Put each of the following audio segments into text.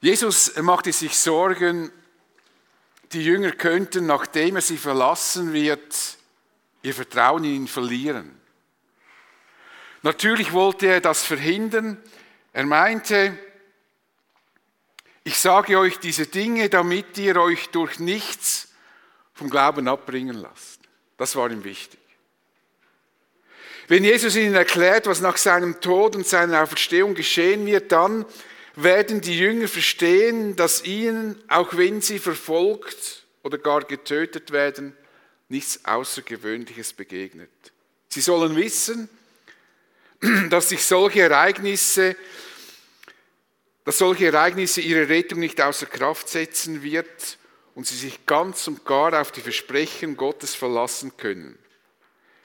Jesus machte sich Sorgen, die Jünger könnten, nachdem er sie verlassen wird, ihr Vertrauen in ihn verlieren. Natürlich wollte er das verhindern. Er meinte, ich sage euch diese Dinge, damit ihr euch durch nichts vom Glauben abbringen lasst. Das war ihm wichtig. Wenn Jesus ihnen erklärt, was nach seinem Tod und seiner Auferstehung geschehen wird, dann werden die Jünger verstehen, dass ihnen, auch wenn sie verfolgt oder gar getötet werden, nichts Außergewöhnliches begegnet. Sie sollen wissen, dass sich solche Ereignisse, dass solche Ereignisse ihre Rettung nicht außer Kraft setzen wird und sie sich ganz und gar auf die Versprechen Gottes verlassen können.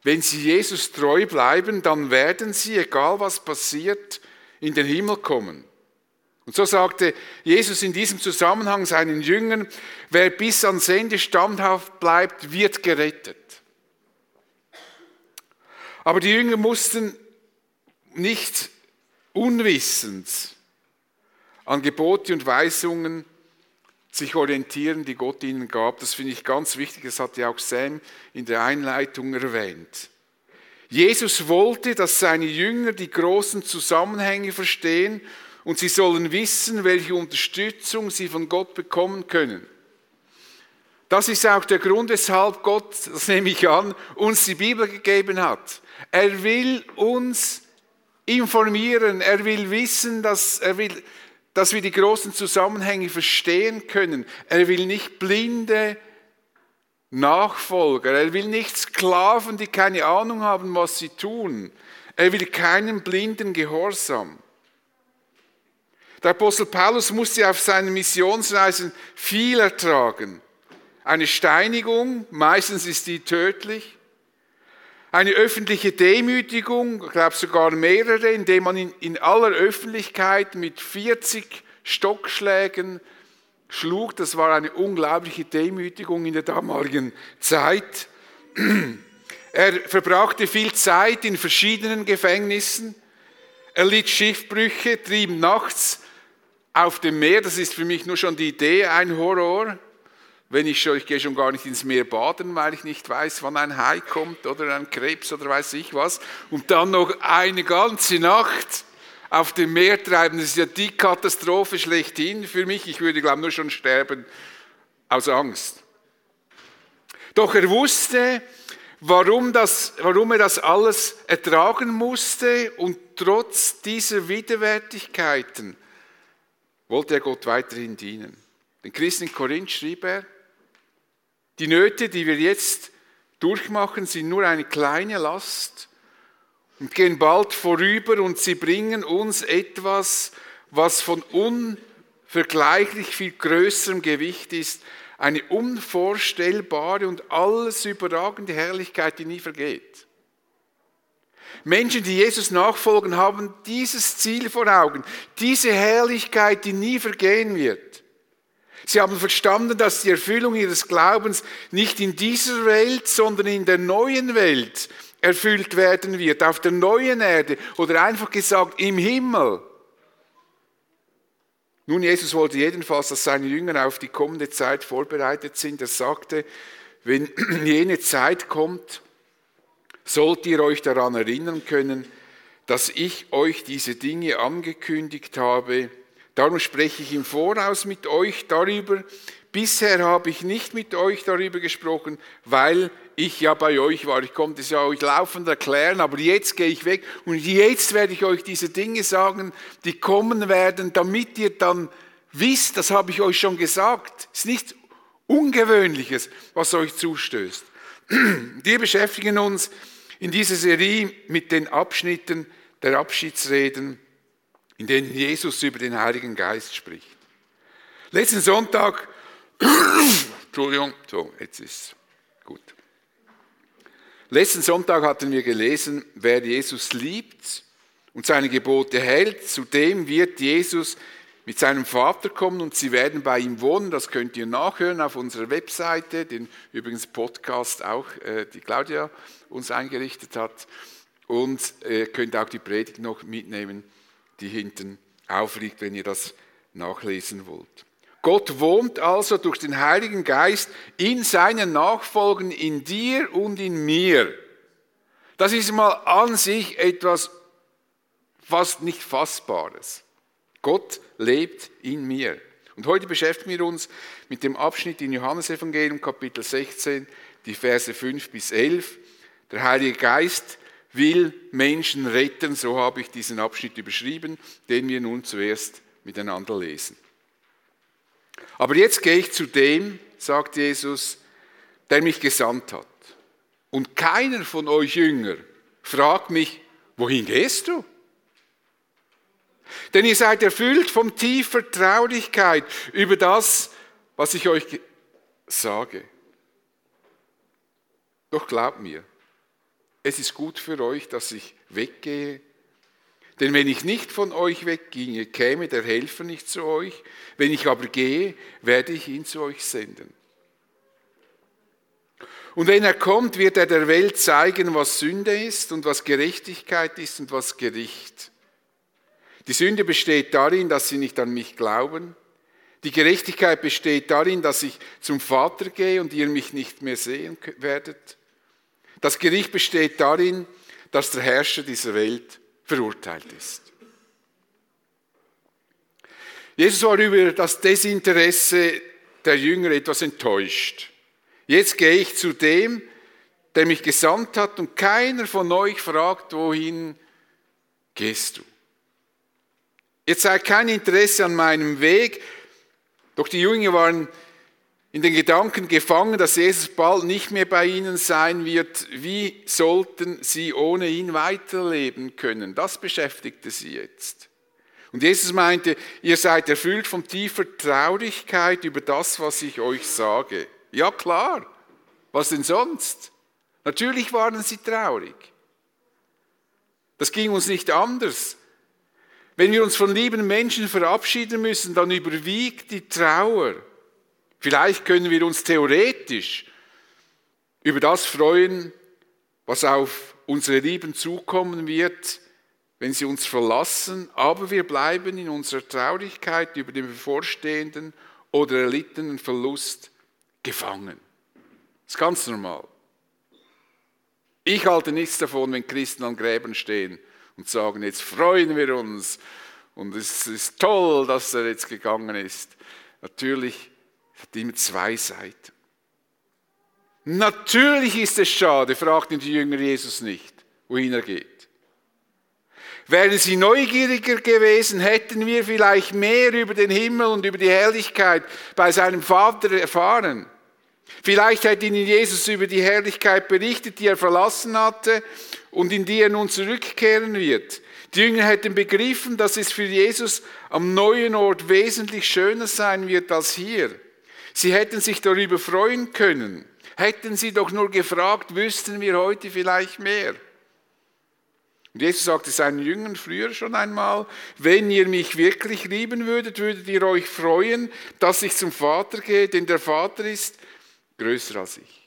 Wenn sie Jesus treu bleiben, dann werden sie, egal was passiert, in den Himmel kommen. Und so sagte Jesus in diesem Zusammenhang seinen Jüngern, wer bis ans Ende standhaft bleibt, wird gerettet. Aber die Jünger mussten nicht unwissend an Gebote und Weisungen sich orientieren, die Gott ihnen gab. Das finde ich ganz wichtig, das hat ja auch Sam in der Einleitung erwähnt. Jesus wollte, dass seine Jünger die großen Zusammenhänge verstehen und sie sollen wissen, welche Unterstützung sie von Gott bekommen können. Das ist auch der Grund, weshalb Gott, das nehme ich an, uns die Bibel gegeben hat. Er will uns informieren, er will wissen, dass, er will, dass wir die großen Zusammenhänge verstehen können. Er will nicht blinde Nachfolger, er will nicht Sklaven, die keine Ahnung haben, was sie tun. Er will keinen blinden Gehorsam. Der Apostel Paulus musste auf seinen Missionsreisen viel ertragen. Eine Steinigung, meistens ist die tödlich. Eine öffentliche Demütigung, ich glaube sogar mehrere, indem man ihn in aller Öffentlichkeit mit 40 Stockschlägen schlug. Das war eine unglaubliche Demütigung in der damaligen Zeit. Er verbrachte viel Zeit in verschiedenen Gefängnissen. Er litt Schiffbrüche, trieb nachts auf dem Meer, das ist für mich nur schon die Idee ein Horror. Wenn ich schon, ich gehe schon gar nicht ins Meer baden, weil ich nicht weiß, wann ein Hai kommt oder ein Krebs oder weiß ich was. Und dann noch eine ganze Nacht auf dem Meer treiben, das ist ja die Katastrophe schlechthin für mich. Ich würde, glaube ich, nur schon sterben aus Angst. Doch er wusste, warum, das, warum er das alles ertragen musste und trotz dieser Widerwärtigkeiten wollte er Gott weiterhin dienen. Den Christen in Korinth schrieb er, die Nöte, die wir jetzt durchmachen, sind nur eine kleine Last und gehen bald vorüber und sie bringen uns etwas, was von unvergleichlich viel größerem Gewicht ist, eine unvorstellbare und alles überragende Herrlichkeit, die nie vergeht. Menschen, die Jesus nachfolgen, haben dieses Ziel vor Augen, diese Herrlichkeit, die nie vergehen wird. Sie haben verstanden, dass die Erfüllung ihres Glaubens nicht in dieser Welt, sondern in der neuen Welt erfüllt werden wird, auf der neuen Erde oder einfach gesagt im Himmel. Nun, Jesus wollte jedenfalls, dass seine Jünger auf die kommende Zeit vorbereitet sind. Er sagte, wenn jene Zeit kommt, sollt ihr euch daran erinnern können, dass ich euch diese Dinge angekündigt habe. Darum spreche ich im Voraus mit euch darüber. Bisher habe ich nicht mit euch darüber gesprochen, weil ich ja bei euch war. Ich konnte es ja euch laufend erklären, aber jetzt gehe ich weg und jetzt werde ich euch diese Dinge sagen, die kommen werden, damit ihr dann wisst, das habe ich euch schon gesagt. Es ist nichts Ungewöhnliches, was euch zustößt. Wir beschäftigen uns in dieser Serie mit den Abschnitten der Abschiedsreden, in denen Jesus über den Heiligen Geist spricht. Letzten Sonntag, Entschuldigung, so, jetzt ist gut. Letzten Sonntag hatten wir gelesen, wer Jesus liebt und seine Gebote hält, zu dem wird Jesus mit seinem Vater kommen und sie werden bei ihm wohnen. Das könnt ihr nachhören auf unserer Webseite, den übrigens Podcast auch äh, die Claudia uns eingerichtet hat. Und ihr äh, könnt auch die Predigt noch mitnehmen, die hinten aufliegt, wenn ihr das nachlesen wollt. Gott wohnt also durch den Heiligen Geist in seinen Nachfolgen, in dir und in mir. Das ist mal an sich etwas fast nicht Fassbares. Gott lebt in mir. Und heute beschäftigen wir uns mit dem Abschnitt in Johannesevangelium Kapitel 16, die Verse 5 bis 11. Der Heilige Geist will Menschen retten, so habe ich diesen Abschnitt überschrieben, den wir nun zuerst miteinander lesen. Aber jetzt gehe ich zu dem, sagt Jesus, der mich gesandt hat. Und keiner von euch Jünger fragt mich, wohin gehst du? Denn ihr seid erfüllt von tiefer Traurigkeit über das, was ich euch sage. Doch glaubt mir, es ist gut für euch, dass ich weggehe. Denn wenn ich nicht von euch wegginge, käme der Helfer nicht zu euch. Wenn ich aber gehe, werde ich ihn zu euch senden. Und wenn er kommt, wird er der Welt zeigen, was Sünde ist und was Gerechtigkeit ist und was Gericht. Die Sünde besteht darin, dass sie nicht an mich glauben. Die Gerechtigkeit besteht darin, dass ich zum Vater gehe und ihr mich nicht mehr sehen werdet. Das Gericht besteht darin, dass der Herrscher dieser Welt verurteilt ist. Jesus war über das Desinteresse der Jünger etwas enttäuscht. Jetzt gehe ich zu dem, der mich gesandt hat und keiner von euch fragt, wohin gehst du? Ihr zeigt kein Interesse an meinem Weg, doch die Jünger waren in den Gedanken gefangen, dass Jesus bald nicht mehr bei ihnen sein wird. Wie sollten sie ohne ihn weiterleben können? Das beschäftigte sie jetzt. Und Jesus meinte, ihr seid erfüllt von tiefer Traurigkeit über das, was ich euch sage. Ja klar, was denn sonst? Natürlich waren sie traurig. Das ging uns nicht anders. Wenn wir uns von lieben Menschen verabschieden müssen, dann überwiegt die Trauer. Vielleicht können wir uns theoretisch über das freuen, was auf unsere Lieben zukommen wird, wenn sie uns verlassen, aber wir bleiben in unserer Traurigkeit über den bevorstehenden oder erlittenen Verlust gefangen. Das ist ganz normal. Ich halte nichts davon, wenn Christen an Gräbern stehen und sagen, jetzt freuen wir uns und es ist toll, dass er jetzt gegangen ist. Natürlich hat immer zwei Seiten. Natürlich ist es schade, fragten die Jünger Jesus nicht, wohin er geht. Wären sie neugieriger gewesen, hätten wir vielleicht mehr über den Himmel und über die Herrlichkeit bei seinem Vater erfahren. Vielleicht hätte ihnen Jesus über die Herrlichkeit berichtet, die er verlassen hatte und in die er nun zurückkehren wird. Die Jünger hätten begriffen, dass es für Jesus am neuen Ort wesentlich schöner sein wird als hier. Sie hätten sich darüber freuen können. Hätten sie doch nur gefragt, wüssten wir heute vielleicht mehr. Und Jesus sagte seinen Jüngern früher schon einmal, wenn ihr mich wirklich lieben würdet, würdet ihr euch freuen, dass ich zum Vater gehe, denn der Vater ist größer als ich.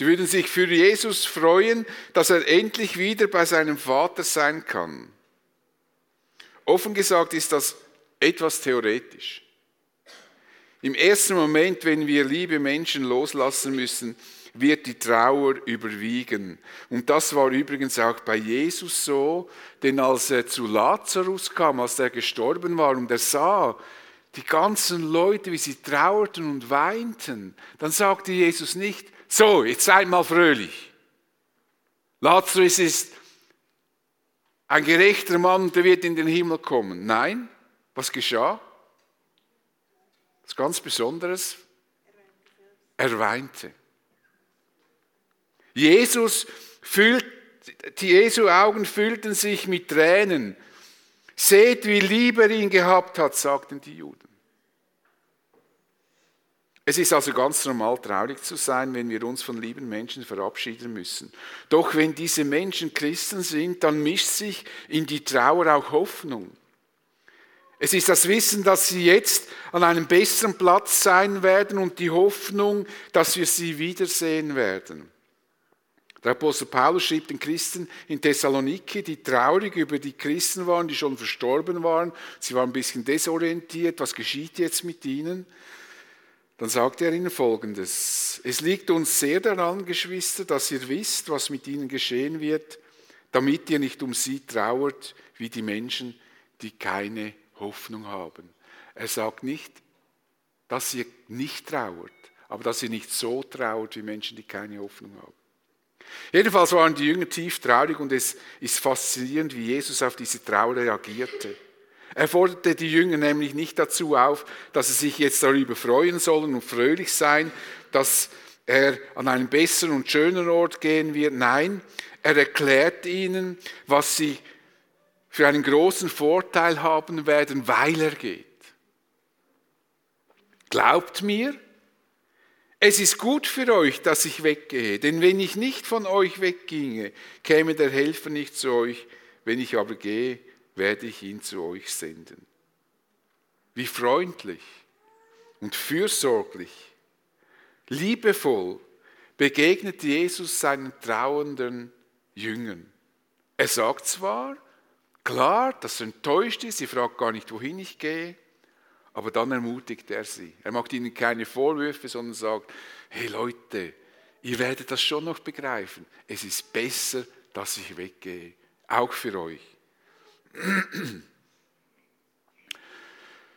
Sie würden sich für Jesus freuen, dass er endlich wieder bei seinem Vater sein kann. Offen gesagt ist das etwas theoretisch. Im ersten Moment, wenn wir liebe Menschen loslassen müssen, wird die Trauer überwiegen. Und das war übrigens auch bei Jesus so, denn als er zu Lazarus kam, als er gestorben war und er sah die ganzen Leute, wie sie trauerten und weinten, dann sagte Jesus nicht, so, jetzt seid mal fröhlich. Lazarus ist ein gerechter Mann, der wird in den Himmel kommen. Nein, was geschah? Das ganz Besonderes. Er weinte. Jesus füllt, die Jesu Augen füllten sich mit Tränen. Seht, wie lieb er ihn gehabt hat, sagten die Juden. Es ist also ganz normal, traurig zu sein, wenn wir uns von lieben Menschen verabschieden müssen. Doch wenn diese Menschen Christen sind, dann mischt sich in die Trauer auch Hoffnung. Es ist das Wissen, dass sie jetzt an einem besseren Platz sein werden und die Hoffnung, dass wir sie wiedersehen werden. Der Apostel Paulus schrieb den Christen in Thessaloniki, die traurig über die Christen waren, die schon verstorben waren. Sie waren ein bisschen desorientiert. Was geschieht jetzt mit ihnen? Dann sagte er ihnen Folgendes. Es liegt uns sehr daran, Geschwister, dass ihr wisst, was mit ihnen geschehen wird, damit ihr nicht um sie trauert wie die Menschen, die keine Hoffnung haben. Er sagt nicht, dass ihr nicht trauert, aber dass ihr nicht so trauert wie Menschen, die keine Hoffnung haben. Jedenfalls waren die Jünger tief traurig und es ist faszinierend, wie Jesus auf diese Trauer reagierte. Er forderte die Jünger nämlich nicht dazu auf, dass sie sich jetzt darüber freuen sollen und fröhlich sein, dass er an einen besseren und schöneren Ort gehen wird. Nein, er erklärt ihnen, was sie für einen großen Vorteil haben werden, weil er geht. Glaubt mir, es ist gut für euch, dass ich weggehe, denn wenn ich nicht von euch wegginge, käme der Helfer nicht zu euch, wenn ich aber gehe, werde ich ihn zu euch senden. Wie freundlich und fürsorglich, liebevoll begegnet Jesus seinen trauernden Jüngern. Er sagt zwar, klar, dass er enttäuscht ist, sie fragt gar nicht, wohin ich gehe, aber dann ermutigt er sie. Er macht ihnen keine Vorwürfe, sondern sagt, hey Leute, ihr werdet das schon noch begreifen. Es ist besser, dass ich weggehe, auch für euch.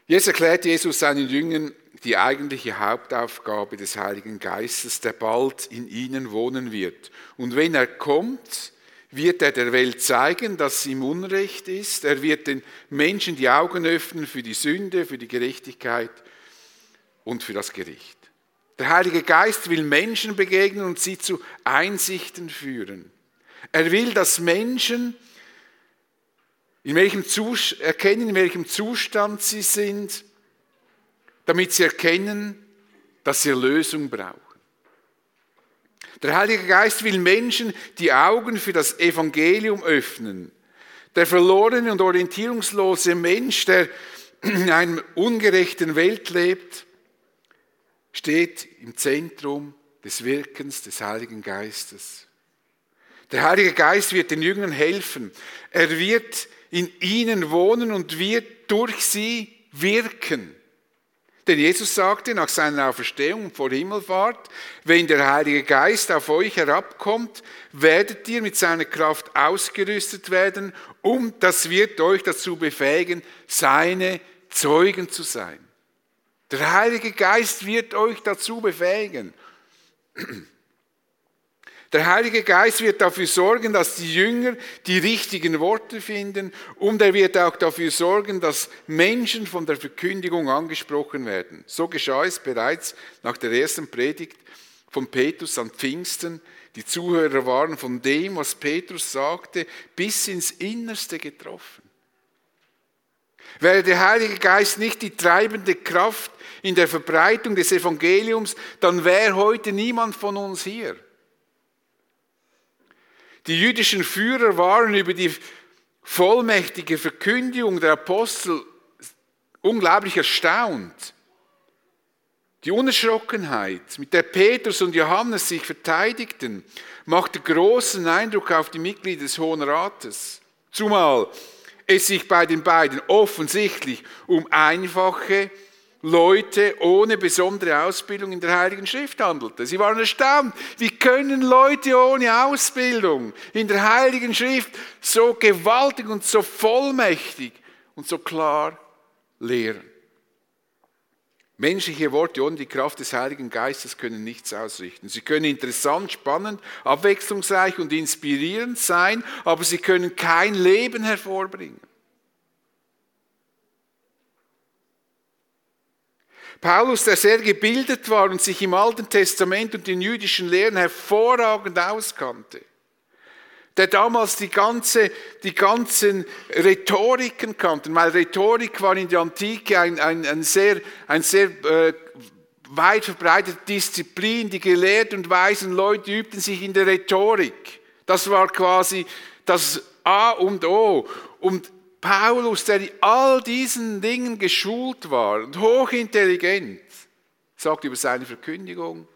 Jetzt erklärt Jesus seinen Jüngern die eigentliche Hauptaufgabe des Heiligen Geistes, der bald in ihnen wohnen wird. Und wenn er kommt, wird er der Welt zeigen, dass sie im Unrecht ist. Er wird den Menschen die Augen öffnen für die Sünde, für die Gerechtigkeit und für das Gericht. Der Heilige Geist will Menschen begegnen und sie zu Einsichten führen. Er will, dass Menschen in welchem erkennen, in welchem Zustand sie sind, damit sie erkennen, dass sie Lösung brauchen. Der Heilige Geist will Menschen die Augen für das Evangelium öffnen. Der verlorene und orientierungslose Mensch, der in einer ungerechten Welt lebt, steht im Zentrum des Wirkens des Heiligen Geistes. Der Heilige Geist wird den Jüngern helfen. Er wird in ihnen wohnen und wird durch sie wirken. Denn Jesus sagte nach seiner Auferstehung vor Himmelfahrt, wenn der Heilige Geist auf euch herabkommt, werdet ihr mit seiner Kraft ausgerüstet werden, und das wird euch dazu befähigen, seine Zeugen zu sein. Der Heilige Geist wird euch dazu befähigen. Der Heilige Geist wird dafür sorgen, dass die Jünger die richtigen Worte finden und er wird auch dafür sorgen, dass Menschen von der Verkündigung angesprochen werden. So geschah es bereits nach der ersten Predigt von Petrus an Pfingsten. Die Zuhörer waren von dem, was Petrus sagte, bis ins Innerste getroffen. Wäre der Heilige Geist nicht die treibende Kraft in der Verbreitung des Evangeliums, dann wäre heute niemand von uns hier. Die jüdischen Führer waren über die vollmächtige Verkündigung der Apostel unglaublich erstaunt. Die Unerschrockenheit, mit der Petrus und Johannes sich verteidigten, machte großen Eindruck auf die Mitglieder des Hohen Rates. Zumal es sich bei den beiden offensichtlich um einfache Leute ohne besondere Ausbildung in der Heiligen Schrift handelte. Sie waren erstaunt. Wie können Leute ohne Ausbildung in der Heiligen Schrift so gewaltig und so vollmächtig und so klar lehren? Menschliche Worte ohne die Kraft des Heiligen Geistes können nichts ausrichten. Sie können interessant, spannend, abwechslungsreich und inspirierend sein, aber sie können kein Leben hervorbringen. Paulus, der sehr gebildet war und sich im Alten Testament und den jüdischen Lehren hervorragend auskannte, der damals die, ganze, die ganzen Rhetoriken kannte, weil Rhetorik war in der Antike ein, ein, ein sehr, ein sehr äh, weit verbreitete Disziplin. Die gelehrten und weisen Leute übten sich in der Rhetorik. Das war quasi das A und O. Und Paulus, der in all diesen Dingen geschult war und hochintelligent, sagt über seine Verkündigung,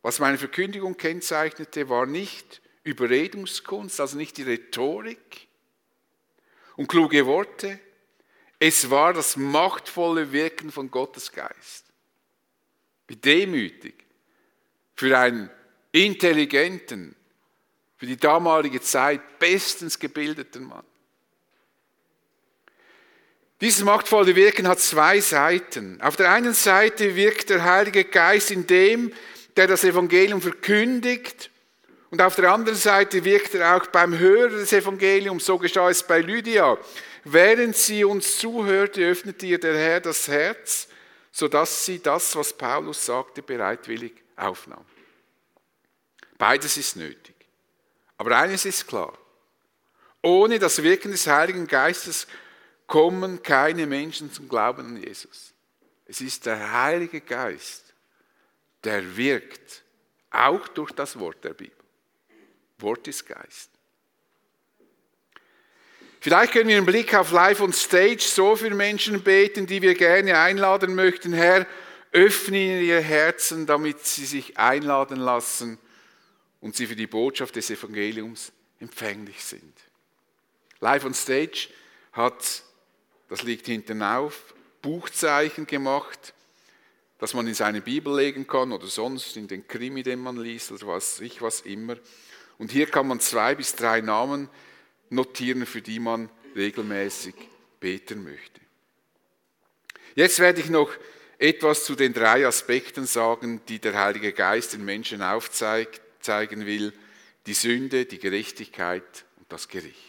Was meine Verkündigung kennzeichnete, war nicht Überredungskunst, also nicht die Rhetorik und kluge Worte. Es war das machtvolle Wirken von Gottes Geist. Wie demütig für einen intelligenten, für die damalige Zeit bestens gebildeten Mann. Dieses machtvolle Wirken hat zwei Seiten. Auf der einen Seite wirkt der Heilige Geist in dem, der das Evangelium verkündigt. Und auf der anderen Seite wirkt er auch beim Hörer des Evangeliums. So geschah es bei Lydia. Während sie uns zuhörte, öffnete ihr der Herr das Herz, sodass sie das, was Paulus sagte, bereitwillig aufnahm. Beides ist nötig. Aber eines ist klar. Ohne das Wirken des Heiligen Geistes kommen keine Menschen zum Glauben an Jesus. Es ist der Heilige Geist, der wirkt, auch durch das Wort der Bibel. Wort ist Geist. Vielleicht können wir einen Blick auf Live on Stage so für Menschen beten, die wir gerne einladen möchten. Herr, öffne ihr Herzen, damit sie sich einladen lassen und sie für die Botschaft des Evangeliums empfänglich sind. Live on Stage hat das liegt hinten auf, Buchzeichen gemacht, das man in seine Bibel legen kann oder sonst in den Krimi, den man liest oder was ich was immer. Und hier kann man zwei bis drei Namen notieren, für die man regelmäßig beten möchte. Jetzt werde ich noch etwas zu den drei Aspekten sagen, die der Heilige Geist den Menschen aufzeigen will. Die Sünde, die Gerechtigkeit und das Gericht.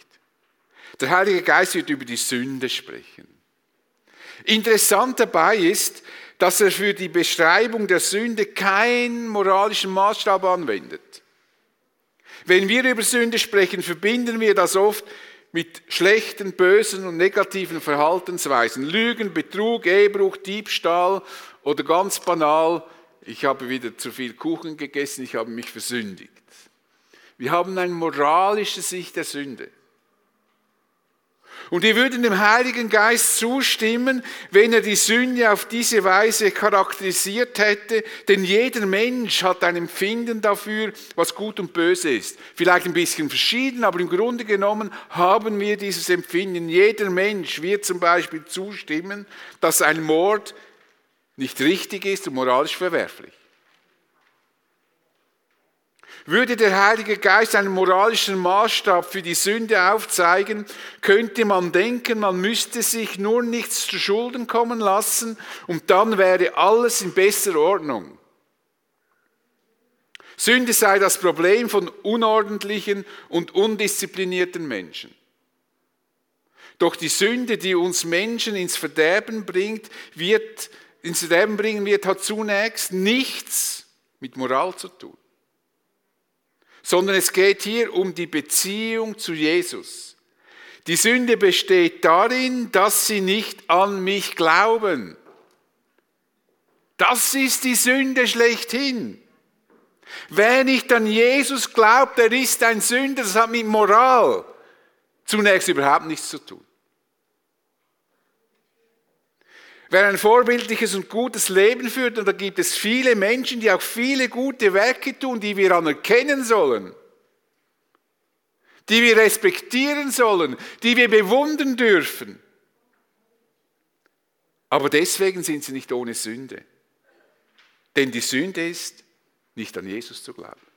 Der Heilige Geist wird über die Sünde sprechen. Interessant dabei ist, dass er für die Beschreibung der Sünde keinen moralischen Maßstab anwendet. Wenn wir über Sünde sprechen, verbinden wir das oft mit schlechten, bösen und negativen Verhaltensweisen. Lügen, Betrug, Ehebruch, Diebstahl oder ganz banal, ich habe wieder zu viel Kuchen gegessen, ich habe mich versündigt. Wir haben eine moralische Sicht der Sünde. Und wir würden dem Heiligen Geist zustimmen, wenn er die Sünde auf diese Weise charakterisiert hätte, denn jeder Mensch hat ein Empfinden dafür, was gut und böse ist. Vielleicht ein bisschen verschieden, aber im Grunde genommen haben wir dieses Empfinden. Jeder Mensch wird zum Beispiel zustimmen, dass ein Mord nicht richtig ist und moralisch verwerflich. Würde der Heilige Geist einen moralischen Maßstab für die Sünde aufzeigen, könnte man denken, man müsste sich nur nichts zu Schulden kommen lassen und dann wäre alles in besser Ordnung. Sünde sei das Problem von unordentlichen und undisziplinierten Menschen. Doch die Sünde, die uns Menschen ins Verderben bringt, wird, ins Verderben bringen wird, hat zunächst nichts mit Moral zu tun sondern es geht hier um die Beziehung zu Jesus. Die Sünde besteht darin, dass sie nicht an mich glauben. Das ist die Sünde schlechthin. Wer nicht an Jesus glaubt, der ist ein Sünder. Das hat mit Moral zunächst überhaupt nichts zu tun. Wer ein vorbildliches und gutes Leben führt, und da gibt es viele Menschen, die auch viele gute Werke tun, die wir anerkennen sollen, die wir respektieren sollen, die wir bewundern dürfen. Aber deswegen sind sie nicht ohne Sünde. Denn die Sünde ist, nicht an Jesus zu glauben.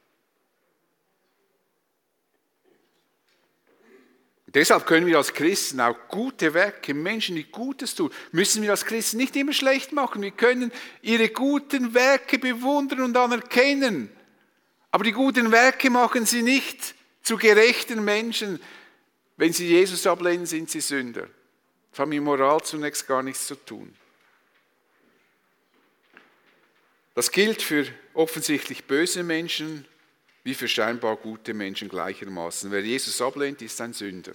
Deshalb können wir als Christen auch gute Werke, Menschen, die Gutes tun, müssen wir als Christen nicht immer schlecht machen. Wir können ihre guten Werke bewundern und anerkennen. Aber die guten Werke machen sie nicht zu gerechten Menschen. Wenn sie Jesus ablehnen, sind sie Sünder. Das hat mit Moral zunächst gar nichts zu tun. Das gilt für offensichtlich böse Menschen, wie für scheinbar gute Menschen gleichermaßen. Wer Jesus ablehnt, ist ein Sünder.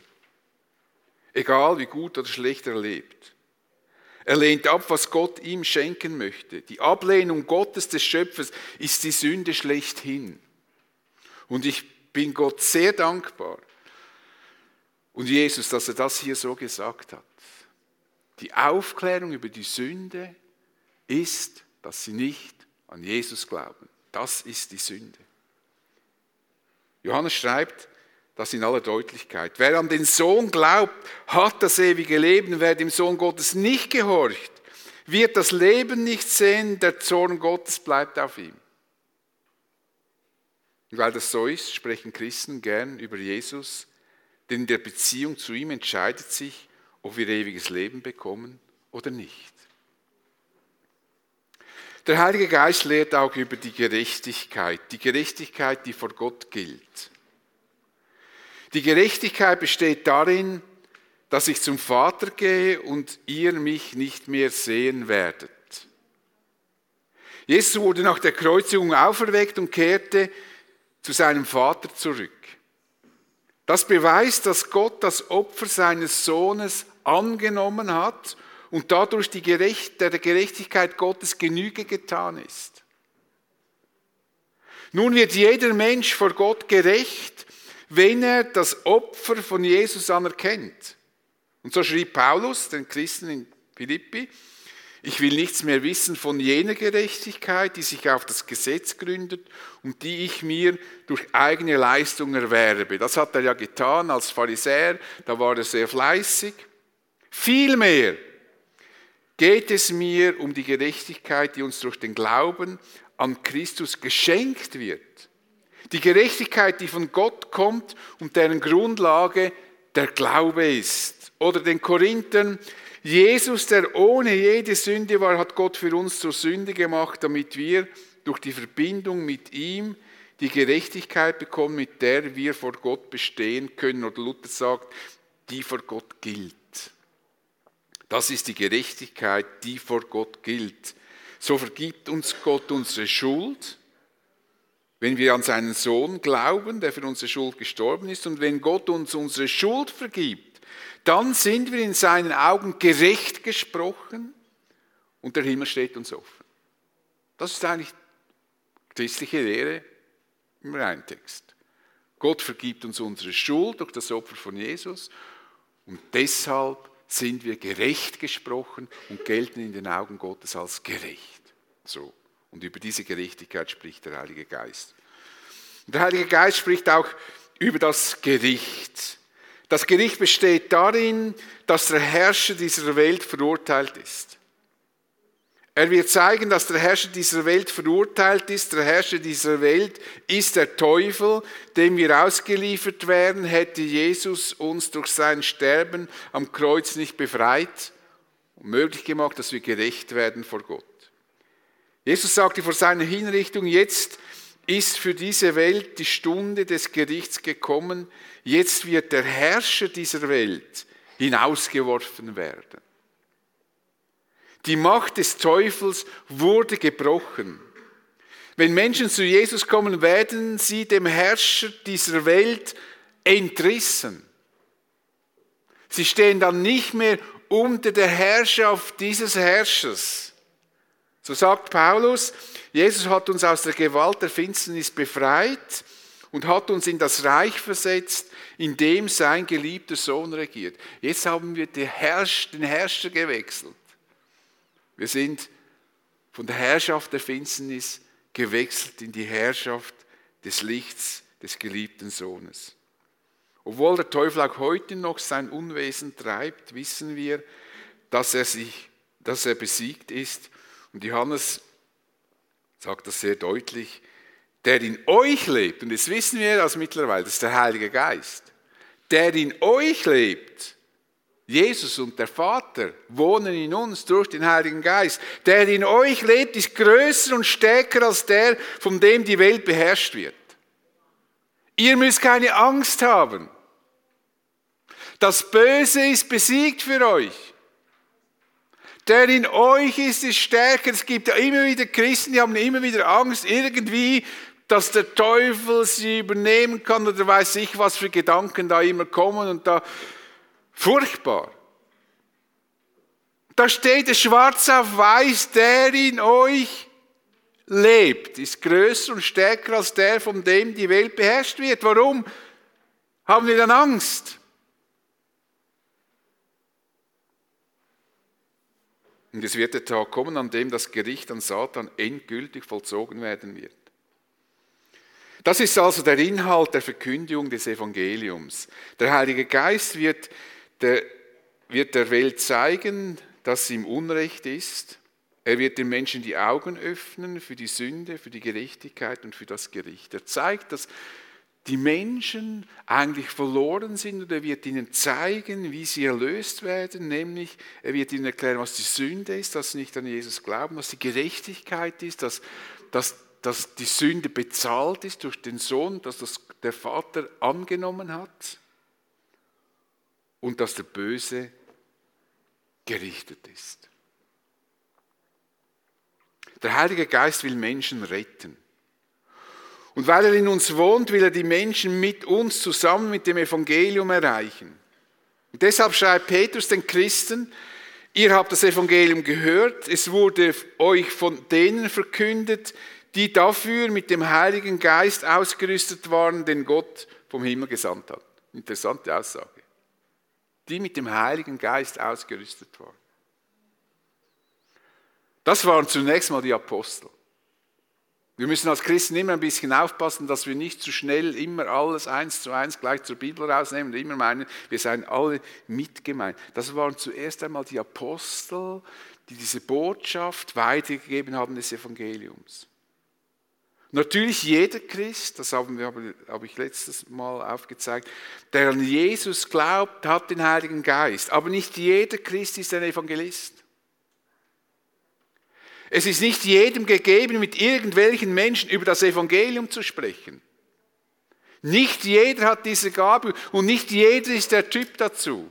Egal wie gut oder schlecht er lebt. Er lehnt ab, was Gott ihm schenken möchte. Die Ablehnung Gottes des Schöpfers ist die Sünde schlechthin. Und ich bin Gott sehr dankbar und Jesus, dass er das hier so gesagt hat. Die Aufklärung über die Sünde ist, dass sie nicht an Jesus glauben. Das ist die Sünde. Johannes schreibt das in aller Deutlichkeit. Wer an den Sohn glaubt, hat das ewige Leben. Wer dem Sohn Gottes nicht gehorcht, wird das Leben nicht sehen. Der Zorn Gottes bleibt auf ihm. Und weil das so ist, sprechen Christen gern über Jesus, denn in der Beziehung zu ihm entscheidet sich, ob wir ewiges Leben bekommen oder nicht. Der Heilige Geist lehrt auch über die Gerechtigkeit, die Gerechtigkeit, die vor Gott gilt. Die Gerechtigkeit besteht darin, dass ich zum Vater gehe und ihr mich nicht mehr sehen werdet. Jesus wurde nach der Kreuzigung auferweckt und kehrte zu seinem Vater zurück. Das beweist, dass Gott das Opfer seines Sohnes angenommen hat und dadurch die Gerecht, der Gerechtigkeit Gottes Genüge getan ist. Nun wird jeder Mensch vor Gott gerecht, wenn er das Opfer von Jesus anerkennt. Und so schrieb Paulus den Christen in Philippi, ich will nichts mehr wissen von jener Gerechtigkeit, die sich auf das Gesetz gründet und die ich mir durch eigene Leistung erwerbe. Das hat er ja getan als Pharisäer, da war er sehr fleißig. Vielmehr geht es mir um die Gerechtigkeit, die uns durch den Glauben an Christus geschenkt wird. Die Gerechtigkeit, die von Gott kommt und deren Grundlage der Glaube ist. Oder den Korinthern, Jesus, der ohne jede Sünde war, hat Gott für uns zur Sünde gemacht, damit wir durch die Verbindung mit ihm die Gerechtigkeit bekommen, mit der wir vor Gott bestehen können. Oder Luther sagt, die vor Gott gilt. Das ist die Gerechtigkeit, die vor Gott gilt. So vergibt uns Gott unsere Schuld, wenn wir an seinen Sohn glauben, der für unsere Schuld gestorben ist. Und wenn Gott uns unsere Schuld vergibt, dann sind wir in seinen Augen gerecht gesprochen und der Himmel steht uns offen. Das ist eigentlich christliche Lehre im Reintext. Gott vergibt uns unsere Schuld durch das Opfer von Jesus und deshalb sind wir gerecht gesprochen und gelten in den Augen Gottes als gerecht. So. Und über diese Gerechtigkeit spricht der Heilige Geist. Und der Heilige Geist spricht auch über das Gericht. Das Gericht besteht darin, dass der Herrscher dieser Welt verurteilt ist. Er wird zeigen, dass der Herrscher dieser Welt verurteilt ist. Der Herrscher dieser Welt ist der Teufel, dem wir ausgeliefert werden. Hätte Jesus uns durch sein Sterben am Kreuz nicht befreit und möglich gemacht, dass wir gerecht werden vor Gott. Jesus sagte vor seiner Hinrichtung, jetzt ist für diese Welt die Stunde des Gerichts gekommen. Jetzt wird der Herrscher dieser Welt hinausgeworfen werden. Die Macht des Teufels wurde gebrochen. Wenn Menschen zu Jesus kommen, werden sie dem Herrscher dieser Welt entrissen. Sie stehen dann nicht mehr unter der Herrschaft dieses Herrschers. So sagt Paulus, Jesus hat uns aus der Gewalt der Finsternis befreit und hat uns in das Reich versetzt, in dem sein geliebter Sohn regiert. Jetzt haben wir den Herrscher gewechselt. Wir sind von der Herrschaft der Finsternis gewechselt in die Herrschaft des Lichts des geliebten Sohnes. Obwohl der Teufel auch heute noch sein Unwesen treibt, wissen wir, dass er, sich, dass er besiegt ist. Und Johannes sagt das sehr deutlich, der in euch lebt, und das wissen wir das mittlerweile, das ist der Heilige Geist, der in euch lebt, Jesus und der Vater wohnen in uns durch den Heiligen Geist. Der in euch lebt, ist größer und stärker als der, von dem die Welt beherrscht wird. Ihr müsst keine Angst haben. Das Böse ist besiegt für euch. Der in euch ist, ist stärker. Es gibt ja immer wieder Christen, die haben immer wieder Angst, irgendwie, dass der Teufel sie übernehmen kann oder weiß ich, was für Gedanken da immer kommen und da Furchtbar. Da steht es schwarz auf weiß, der in euch lebt, ist größer und stärker als der, von dem die Welt beherrscht wird. Warum haben wir dann Angst? Und es wird der Tag kommen, an dem das Gericht an Satan endgültig vollzogen werden wird. Das ist also der Inhalt der Verkündigung des Evangeliums. Der Heilige Geist wird der, wird der Welt zeigen, dass sie im Unrecht ist. Er wird den Menschen die Augen öffnen für die Sünde, für die Gerechtigkeit und für das Gericht. Er zeigt, dass die Menschen eigentlich verloren sind und er wird ihnen zeigen, wie sie erlöst werden, nämlich er wird ihnen erklären, was die Sünde ist, dass sie nicht an Jesus glauben, was die Gerechtigkeit ist, dass, dass, dass die Sünde bezahlt ist durch den Sohn, dass das der Vater angenommen hat und dass der Böse gerichtet ist. Der Heilige Geist will Menschen retten. Und weil er in uns wohnt, will er die Menschen mit uns zusammen mit dem Evangelium erreichen. Und deshalb schreibt Petrus den Christen, ihr habt das Evangelium gehört, es wurde euch von denen verkündet, die dafür mit dem Heiligen Geist ausgerüstet waren, den Gott vom Himmel gesandt hat. Interessante Aussage. Die mit dem Heiligen Geist ausgerüstet waren. Das waren zunächst mal die Apostel. Wir müssen als Christen immer ein bisschen aufpassen, dass wir nicht zu schnell immer alles eins zu eins gleich zur Bibel rausnehmen und immer meinen, wir seien alle mitgemeint. Das waren zuerst einmal die Apostel, die diese Botschaft weitergegeben haben des Evangeliums. Natürlich jeder Christ, das habe ich letztes Mal aufgezeigt, der an Jesus glaubt, hat den Heiligen Geist. Aber nicht jeder Christ ist ein Evangelist. Es ist nicht jedem gegeben, mit irgendwelchen Menschen über das Evangelium zu sprechen. Nicht jeder hat diese Gabe und nicht jeder ist der Typ dazu.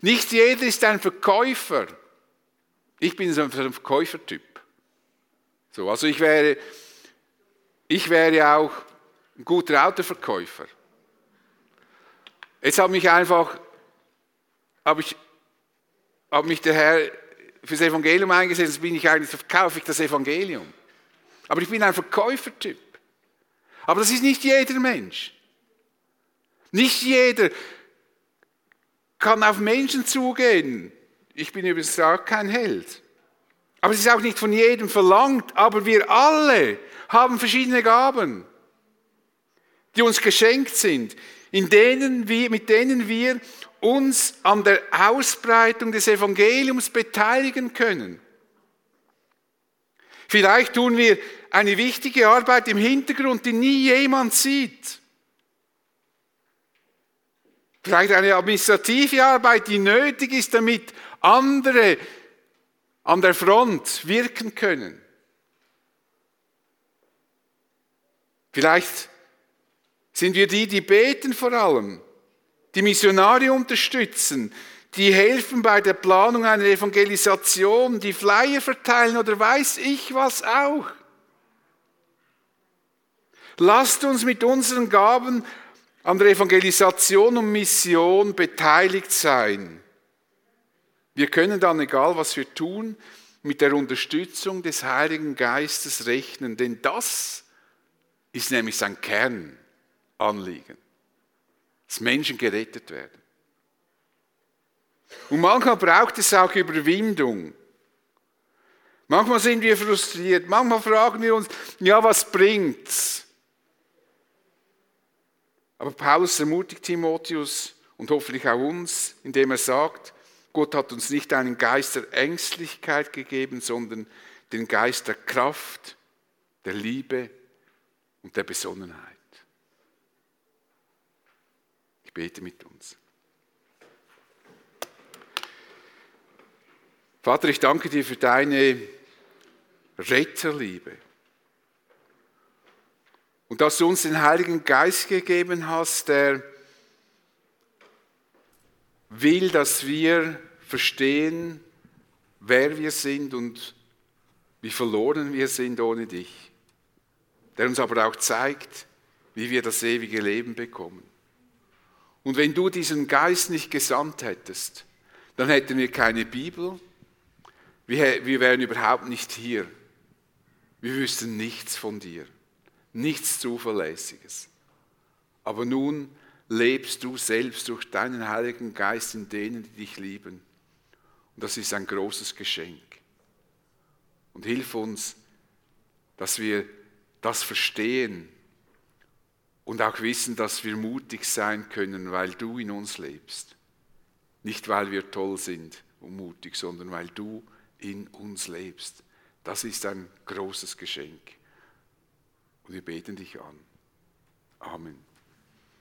Nicht jeder ist ein Verkäufer. Ich bin so ein Verkäufertyp. So, also ich wäre, ich wäre auch ein guter Autoverkäufer. Jetzt hat mich einfach, habe ich, habe mich der Herr fürs Evangelium eingesetzt bin ich eigentlich, verkaufe ich das Evangelium. Aber ich bin ein Verkäufertyp. Aber das ist nicht jeder Mensch. Nicht jeder kann auf Menschen zugehen. Ich bin übrigens auch kein Held. Aber es ist auch nicht von jedem verlangt. Aber wir alle haben verschiedene Gaben, die uns geschenkt sind, in denen wir, mit denen wir uns an der Ausbreitung des Evangeliums beteiligen können. Vielleicht tun wir eine wichtige Arbeit im Hintergrund, die nie jemand sieht. Vielleicht eine administrative Arbeit, die nötig ist, damit andere an der Front wirken können. Vielleicht sind wir die, die beten vor allem die Missionare unterstützen, die helfen bei der Planung einer Evangelisation, die Flyer verteilen oder weiß ich was auch. Lasst uns mit unseren Gaben an der Evangelisation und Mission beteiligt sein. Wir können dann, egal was wir tun, mit der Unterstützung des Heiligen Geistes rechnen, denn das ist nämlich sein Kernanliegen dass Menschen gerettet werden. Und manchmal braucht es auch Überwindung. Manchmal sind wir frustriert, manchmal fragen wir uns, ja, was bringt's? Aber Paulus ermutigt Timotheus und hoffentlich auch uns, indem er sagt, Gott hat uns nicht einen Geist der Ängstlichkeit gegeben, sondern den Geist der Kraft, der Liebe und der Besonnenheit bete mit uns. Vater, ich danke dir für deine Retterliebe. Und dass du uns den Heiligen Geist gegeben hast, der will, dass wir verstehen, wer wir sind und wie verloren wir sind ohne dich. Der uns aber auch zeigt, wie wir das ewige Leben bekommen. Und wenn du diesen Geist nicht gesandt hättest, dann hätten wir keine Bibel, wir, wären überhaupt nicht hier. Wir wüssten nichts von dir, nichts Zuverlässiges. Aber nun lebst du selbst durch deinen Heiligen Geist in denen, die dich lieben. Und das ist ein großes Geschenk. Und hilf uns, dass wir das verstehen und auch wissen, dass wir mutig sein können, weil du in uns lebst. Nicht weil wir toll sind und mutig, sondern weil du in uns lebst. Das ist ein großes Geschenk. Und wir beten dich an. Amen.